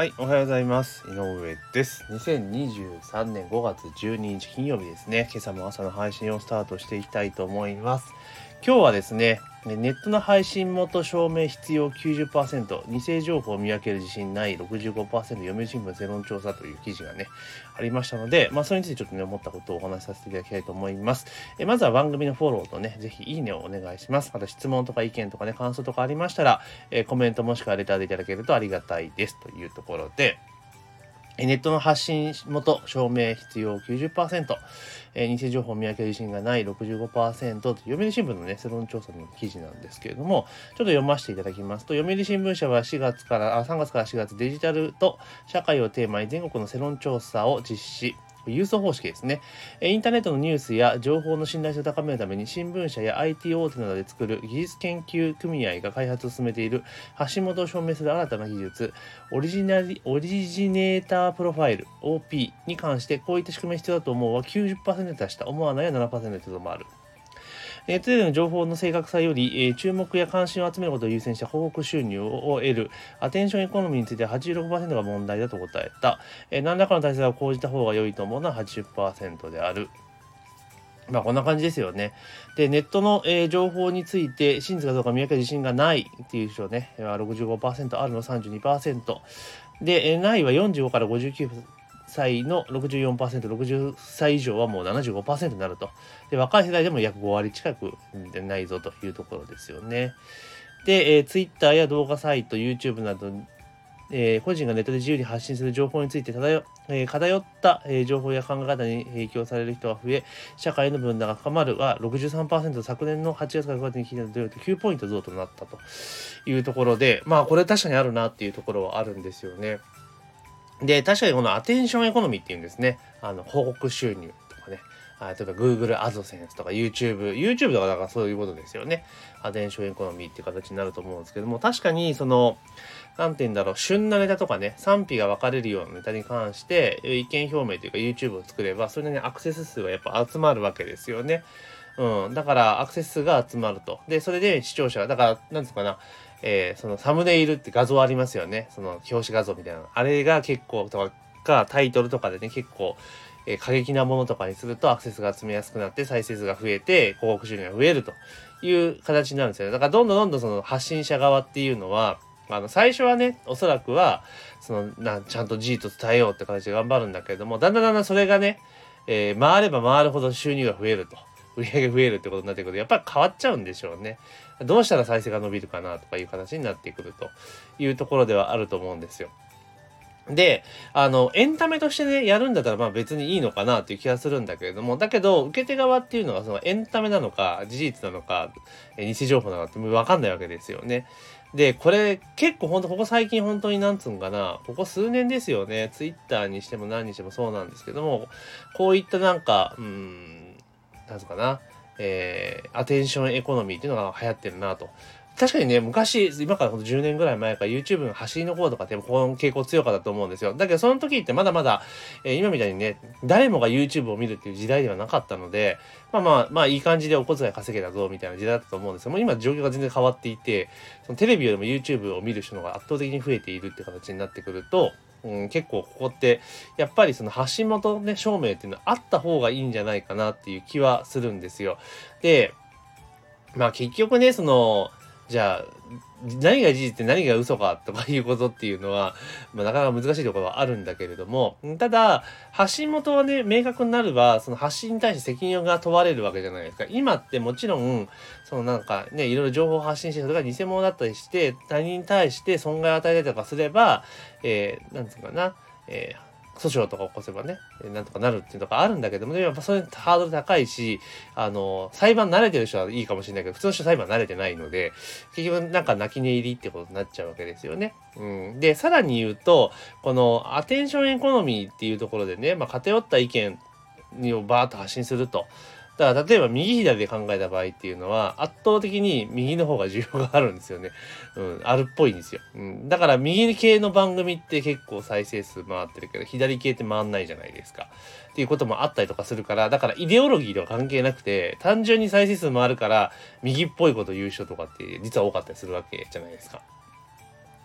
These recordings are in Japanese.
はい、おはようございます。井上です。2023年5月12日金曜日ですね。今朝も朝の配信をスタートしていきたいと思います。今日はですね、ネットの配信元証明必要90%、偽情報を見分ける自信ない65%、読売新聞世論調査という記事がね、ありましたので、まあそれについてちょっとね、思ったことをお話しさせていただきたいと思います。えまずは番組のフォローとね、ぜひいいねをお願いします。また質問とか意見とかね、感想とかありましたら、えコメントもしくはレターでいただけるとありがたいですというところで、ネットの発信元証明必要90%、えー偽情報見分け自信がない65%と読売新聞のね世論調査の記事なんですけれどもちょっと読ませていただきますと読売新聞社は4月からあ3月から4月デジタルと社会をテーマに全国の世論調査を実施。郵送方式ですね。インターネットのニュースや情報の信頼性を高めるために新聞社や IT 大手などで作る技術研究組合が開発を進めている橋本を証明する新たな技術オリジナリオリジネータープロファイル OP に関してこういった仕組みが必要だと思うは90%に達した思わないは7%ともある。ネットでの情報の正確さより、えー注目や関心を集めることを優先した広告収入を得るアテンションエコノミーについては86%が問題だと答えた、えー何らかの対策を講じた方が良いと思うのは80%である。まあこんな感じですよね。で、ネットの、えー情報について真実かどうか見分け自信がないっていう人ね、65%あるの32%。で、えないは45から59%歳の64%、60歳以上はもう75%になると。で、若い世代でも約5割近くでないぞというところですよね。で、えー、Twitter や動画サイト、YouTube など、えー個人がネットで自由に発信する情報について漂,、えー偏った、えー情報や考え方に影響される人が増え、社会の分断が深まるは63%、昨年の8月から9月に聞いたのと9ポイント増となったというところで、まあこれ確かにあるなっていうところはあるんですよね。で、確かにこのアテンションエコノミーっていうんですね。あの、広告収入とかね。あ例えば Google AdSense とか YouTube、YouTube とかだからそういうことですよね。アテンションエコノミーっていう形になると思うんですけども、確かにその、なんて言うんだろう、旬なネタとかね、賛否が分かれるようなネタに関して、意見表明というか YouTube を作れば、それなりにアクセス数がやっぱ集まるわけですよね。うん。だからアクセス数が集まると。で、それで視聴者が、だから、なんですかな、えーそのサムネイルって画像ありますよね。その表紙画像みたいな。あれが結構とか、タイトルとかでね、結構、えー過激なものとかにするとアクセスが集めやすくなって再生数が増えて広告収入が増えるという形になるんですよね。だからどんどんどんどんその発信者側っていうのは、あの最初はね、おそらくは、そのなちゃんと事実を伝えようって形で頑張るんだけれども、だんだんだんだんそれがね、えー回れば回るほど収入が増えると。売り上げ増えるってことになってくると、やっぱり変わっちゃうんでしょうね。どうしたら再生が伸びるかなとかいう形になってくるというところではあると思うんですよ。で、あの、エンタメとしてね、やるんだったらまあ別にいいのかなっていう気がするんだけれども、だけど、受け手側っていうのがそのエンタメなのか、事実なのか、え偽情報なのかってわかんないわけですよね。で、これ結構ほんとここ最近本当になんつうんかな、ここ数年ですよね、ツイッターにしても何にしてもそうなんですけども、こういったなんか、うーん、なんつうかな、えー、アテンションエコノミーっていうのが流行ってるなと。確かにね、昔、今からほんと10年ぐらい前から YouTube の走りの方とかってこの傾向強かったと思うんですよ。だけどその時ってまだまだ、えー今みたいにね、誰もが YouTube を見るっていう時代ではなかったので、まあまあ、まあいい感じでお小遣い稼げたぞみたいな時代だったと思うんですけども、今状況が全然変わっていて、そのテレビよりも YouTube を見る人のが圧倒的に増えているって形になってくると、うん、結構ここってやっぱりその橋本ね証明っていうのはあった方がいいんじゃないかなっていう気はするんですよ。でまあ結局ねそのじゃあ何が事実で何が嘘かとかいうことっていうのは、まあ、なかなか難しいところはあるんだけれどもただ発信元はね明確になればその発信に対して責任が問われるわけじゃないですか。今ってもちろんそのなんかねいろいろ情報発信してそれが偽物だったりして他人に対して損害を与えたりとかすればえー、なんつうかな、えー訴訟とか起こせばね、なんとかなるっていうのがあるんだけども、でもやっぱそれハードル高いし、あの、裁判慣れてる人はいいかもしれないけど、普通の人裁判慣れてないので、結局なんか泣き寝入りってことになっちゃうわけですよね。うん。で、さらに言うと、このアテンションエコノミーっていうところでね、まあ偏った意見をバーッと発信すると。だから例えば右左で考えた場合っていうのは圧倒的に右の方が需要があるんですよね。うん、あるっぽいんですよ。うん、だから右系の番組って結構再生数回ってるけど左系って回んないじゃないですか。っていうこともあったりとかするからだからイデオロギーとは関係なくて単純に再生数回るから右っぽいこと言う人とかって実は多かったりするわけじゃないですか。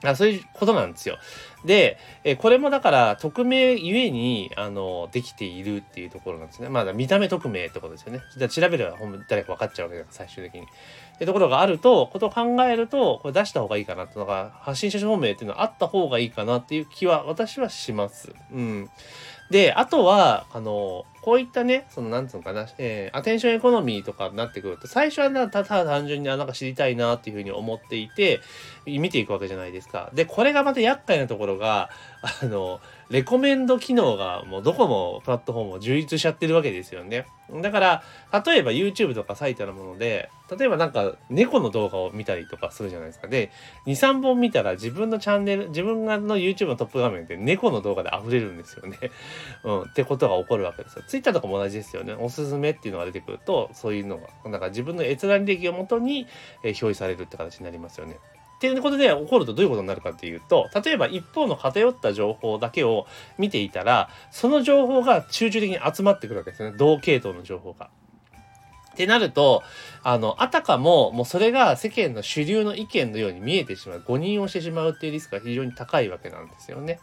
あそういうことなんですよ。で、えこれもだから匿名ゆえにあのできているっていうところなんですね。まだ見た目匿名ってことですよね。じゃ調べれば誰か分かっちゃうわけだから最終的に。ってところがあると、ことを考えると、これ出した方がいいかなってのが、発信者証明っていうのはあった方がいいかなっていう気は私はします。うん。で、あとは、あの、こういったね、その、なんつうのかな、えー、アテンションエコノミーとかになってくると、最初はなただ単純になんか知りたいなっていうふうに思っていて、見ていくわけじゃないですか。で、これがまた厄介なところが、あの、レコメンド機能がもうどこもプラットフォームを充実しちゃってるわけですよね。だから、例えば YouTube とかサイトなもので、例えばなんか猫の動画を見たりとかするじゃないですか。で、2、3本見たら自分のチャンネル、自分がの YouTube のトップ画面で猫の動画で溢れるんですよね。うん、ってことが起こるわけですよ。Twitter とかも同じですよね。おすすめっていうのが出てくると、そういうのが、なんか自分の閲覧履歴をもとに、え表示されるって形になりますよね。っていうことで起こるとどういうことになるかっていうと例えば一方の偏った情報だけを見ていたらその情報が集中的に集まってくるわけですね同系統の情報が。ってなると、あの、あたかも、もうそれが世間の主流の意見のように見えてしまう、誤認をしてしまうっていうリスクが非常に高いわけなんですよね。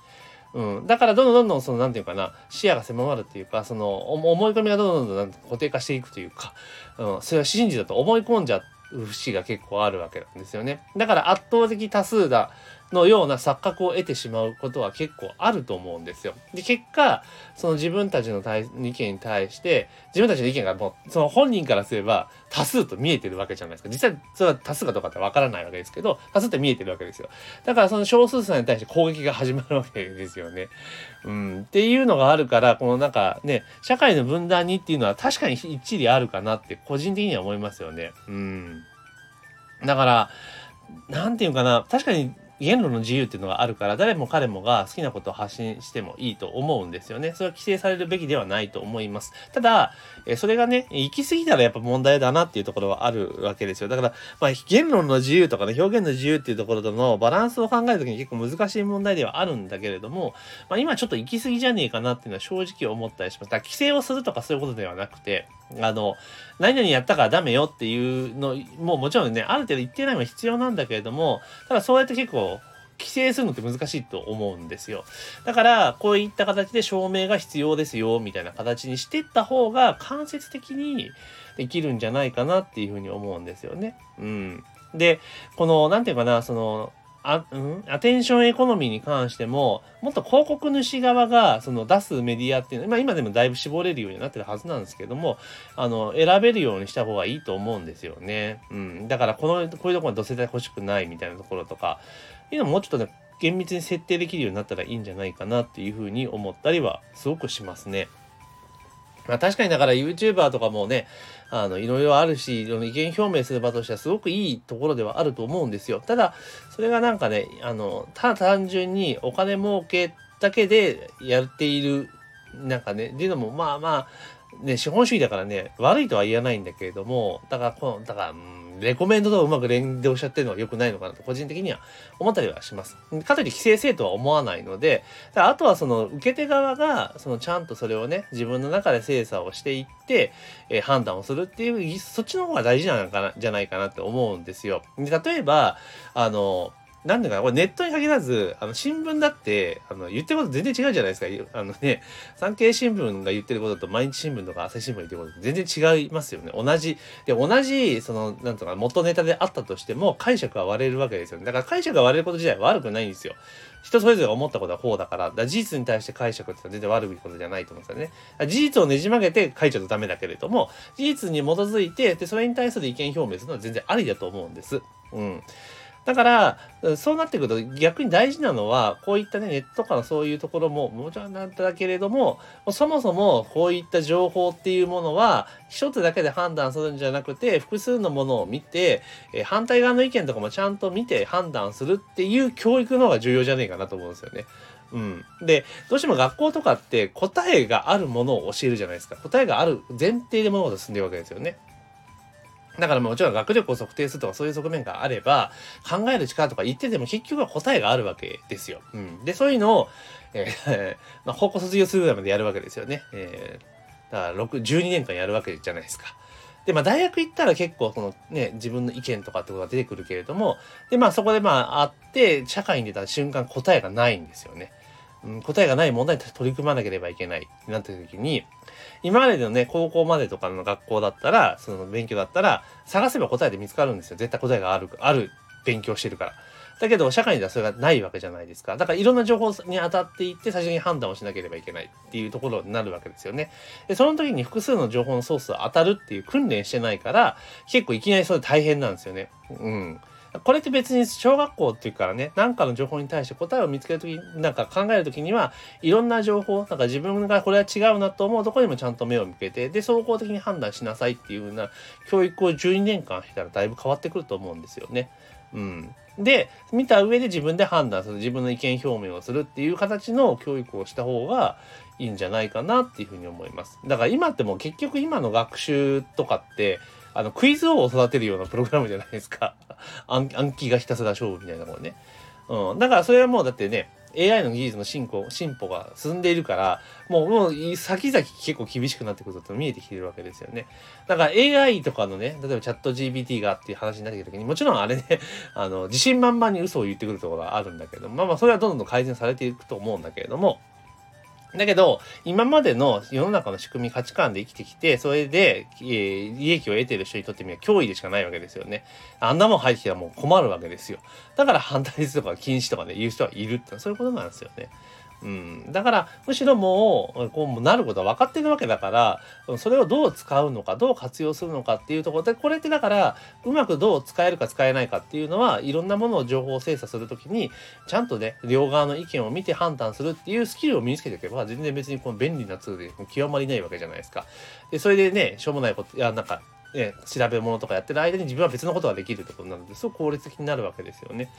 うん。だから、どんどんどんどん、その、なんていうかな、視野が狭まるっていうか、その、思い込みがどんどんどんどん固定化していくというか、うん、それは真実だと思い込んじゃっ節が結構あるわけなんですよね。だから圧倒的多数だのような錯覚を得てしまうことは結構あると思うんですよ。で、結果、その自分たちの意見に対して、自分たちの意見がもう、その本人からすれば多数と見えてるわけじゃないですか。実際、それは多数かどうかってわからないわけですけど、多数って見えてるわけですよ。だからその少数差に対して攻撃が始まるわけですよね。うん。っていうのがあるから、このなんかね、社会の分断にっていうのは確かに一理あるかなって個人的には思いますよね。うん。だから、なんていうかな、確かに言論の自由っていうのがあるから誰も彼もが好きなことを発信してもいいと思うんですよね。それは規制されるべきではないと思います。ただ、えそれがね、行き過ぎたらやっぱ問題だなっていうところはあるわけですよ。だから、まあ、言論の自由とかね、表現の自由っていうところとのバランスを考えるときに結構難しい問題ではあるんだけれども、まあ、今ちょっと行き過ぎじゃねえかなっていうのは正直思ったりします。だから規制をするとかそういうことではなくて、あの、何々やったからダメよっていうのももちろんね、ある程度一定ないも必要なんだけれども、ただそうやって結構規制するのって難しいと思うんですよ。だから、こういった形で証明が必要ですよ、みたいな形にしていった方が間接的にできるんじゃないかなっていうふうに思うんですよね。うん。で、この、なんていうかな、その、あ、うん、アテンションエコノミーに関しても、もっと広告主側がその出すメディアっていうのは、まあ今でもだいぶ絞れるようになってるはずなんですけども、あの、選べるようにした方がいいと思うんですよね。うん。だからこの、こういうところにどせた欲しくないみたいなところとか、いうのももうちょっとね、厳密に設定できるようになったらいいんじゃないかなっていうふうに思ったりはすごくしますね。まあ確かにだから YouTuber とかもね、あの、いろいろあるし、意見表明する場としてはすごくいいところではあると思うんですよ。ただ、それがなんかね、あの、ただ単純にお金儲けだけでやっている、なんかね、っていうのもまあまあ、ね、資本主義だからね、悪いとは言えないんだけれども、だから、この、だから、うんレコメンドとうまく連動しちゃってるのは良くないのかなと個人的には思ったりはします。かといって規制せとは思わないので、あとはその受け手側がそのちゃんとそれをね、自分の中で精査をしていって、えー、判断をするっていう、そっちの方が大事なのかな、じゃないかなって思うんですよ。で例えば、あの、なんでか、これネットに限らず、あの、新聞だって、あの、言ってること全然違うじゃないですか。あのね、産経新聞が言ってることと毎日新聞とか朝日新聞が言ってること全然違いますよね。同じ。で、同じ、その、なんとか、元ネタであったとしても、解釈は割れるわけですよね。だから解釈が割れること自体は悪くないんですよ。人それぞれが思ったことはこうだから、だ事実に対して解釈って全然悪いことじゃないと思うんですよね。事実をねじ曲げて書いちゃうとダメだけれども、事実に基づいて、で、それに対する意見表明するのは全然ありだと思うんです。うん。だから、そうなってくると逆に大事なのは、こういったね、ネットとかのそういうところももちろんなんだけれども、そもそもこういった情報っていうものは、一つだけで判断するんじゃなくて、複数のものを見て、え反対側の意見とかもちゃんと見て判断するっていう教育の方が重要じゃねえかなと思うんですよね。うん。で、どうしても学校とかって答えがあるものを教えるじゃないですか。答えがある前提で物事進んでるわけですよね。だからもちろん学力を測定するとかそういう側面があれば、考える力とか言ってても結局は答えがあるわけですよ。うん。で、そういうのを、えー、まあ、高校卒業するぐらいまでやるわけですよね。えー、だから6、12年間やるわけじゃないですか。で、まあ、大学行ったら結構、そのね、自分の意見とかってことが出てくるけれども、で、まあ、そこでまあ、会って、社会に出た瞬間答えがないんですよね。うん、答えがない問題に取り組まなければいけないってなった時に、今までのね、高校までとかの学校だったら、その勉強だったら、探せば答えで見つかるんですよ。絶対答えがある、ある勉強してるから。だけど、社会にはそれがないわけじゃないですか。だから、いろんな情報に当たっていって、最初に判断をしなければいけないっていうところになるわけですよね。で、その時に複数の情報のソースを当たるっていう訓練してないから、結構いきなりそれ大変なんですよね。うん。これって別に小学校っていうからね、何かの情報に対して答えを見つけるとき、なんか考えるときには、いろんな情報、なんか自分がこれは違うなと思うところにもちゃんと目を向けて、で、総合的に判断しなさいっていうような教育を12年間したらだいぶ変わってくると思うんですよね。うん。で、見た上で自分で判断する、自分の意見表明をするっていう形の教育をした方がいいんじゃないかなっていうふうに思います。だから今ってもう結局今の学習とかって、あの、クイズ王を育てるようなプログラムじゃないですか。暗記がひたすら勝負みたいなものね。うん。だからそれはもうだってね、AI の技術の進歩進歩が進んでいるからもうもう先々結構厳しくなってくると見えてきてるわけですよねだから AI とかのね例えばチャット GPT がっていう話になってきた時にもちろんあれねあの自信満々に嘘を言ってくるところがあるんだけどまあまあそれはどんどん改善されていくと思うんだけれどもだけど、今までの世の中の仕組み、価値観で生きてきて、それで、えー、利益を得てる人にとってみれば脅威でしかないわけですよね。あんなもん入ってきたらもう困るわけですよ。だから反対するとか禁止とかね、言う人はいるってそういうことなんですよね。うん、だからむしろもうこうなることは分かってるわけだからそれをどう使うのかどう活用するのかっていうところでこれってだからうまくどう使えるか使えないかっていうのはいろんなものを情報を精査する時にちゃんとね両側の意見を見て判断するっていうスキルを身につけていけば全然別にこの便利なツールで極まりないわけじゃないですか。でそれでねしょうもないこといやなんかね、調べ物とかやってる間に自分は別のことができるってことなのですごく効率的になるわけですよね。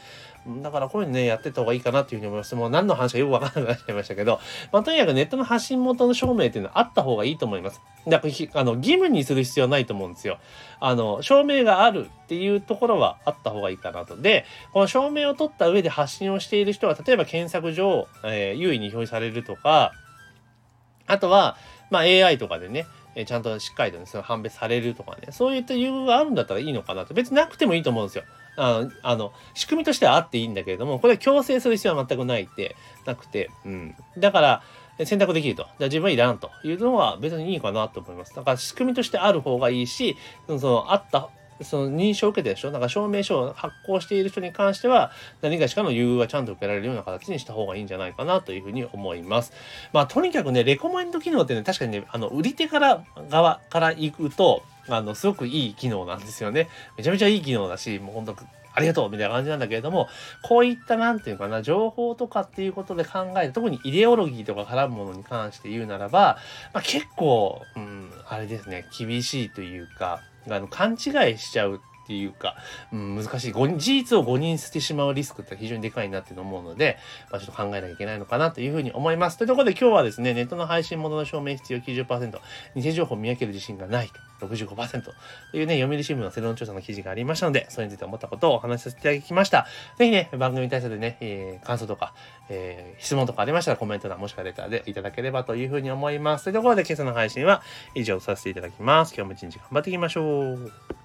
だからこういうのね、やってた方がいいかなっていうふうに思います。もう何の話かよくわからなくなっちゃいましたけど、まあ、とにかくネットの発信元の証明っていうのはあった方がいいと思います。だからあの義務にする必要はないと思うんですよ。あの、証明があるっていうところはあった方がいいかなと。で、この証明を取った上で発信をしている人は、例えば検索上、えー、優位に表示されるとか、あとは、まあ、AI とかでね、えちゃんとしっかりとね、その判別されるとかね、そういった理由があるんだったらいいのかなと。別になくてもいいと思うんですよ。あの、あの仕組みとしてはあっていいんだけれども、これは強制する必要は全くないって、なくて、うん。だから、選択できると。じゃあ自分はいらんというのは別にいいかなと思います。だから仕組みとしてある方がいいし、その、あったその認証を受けてでしょだか証明書を発行している人に関しては何かしかの優遇がちゃんと受けられるような形にした方がいいんじゃないかなというふうに思います。まあとにかくね、レコメンド機能ってね、確かにね、あの、売り手から側から行くと、あの、すごくいい機能なんですよね。めちゃめちゃいい機能だし、もう本当ありがとうみたいな感じなんだけれども、こういったなんていうかな、情報とかっていうことで考えて、特にイデオロギーとか絡むものに関して言うならば、まあ、結構、うん、あれですね、厳しいというか、あの、勘違いしちゃうっていうか、うん、難しい。事実を誤認してしまうリスクって非常にでかいなって思うので、まあ、ちょっと考えなきゃいけないのかなというふうに思います。というところで今日はですね、ネットの配信元の証明必要90%、偽情報を見分ける自信がない65%というね、読売新聞の世論調査の記事がありましたので、それについて思ったことをお話しさせていただきました。ぜひね、番組に対するね、えー、感想とか、えー、質問とかありましたらコメント欄もしくはレターでいただければというふうに思います。というところで今朝の配信は以上させていただきます。今日も一日頑張っていきましょう。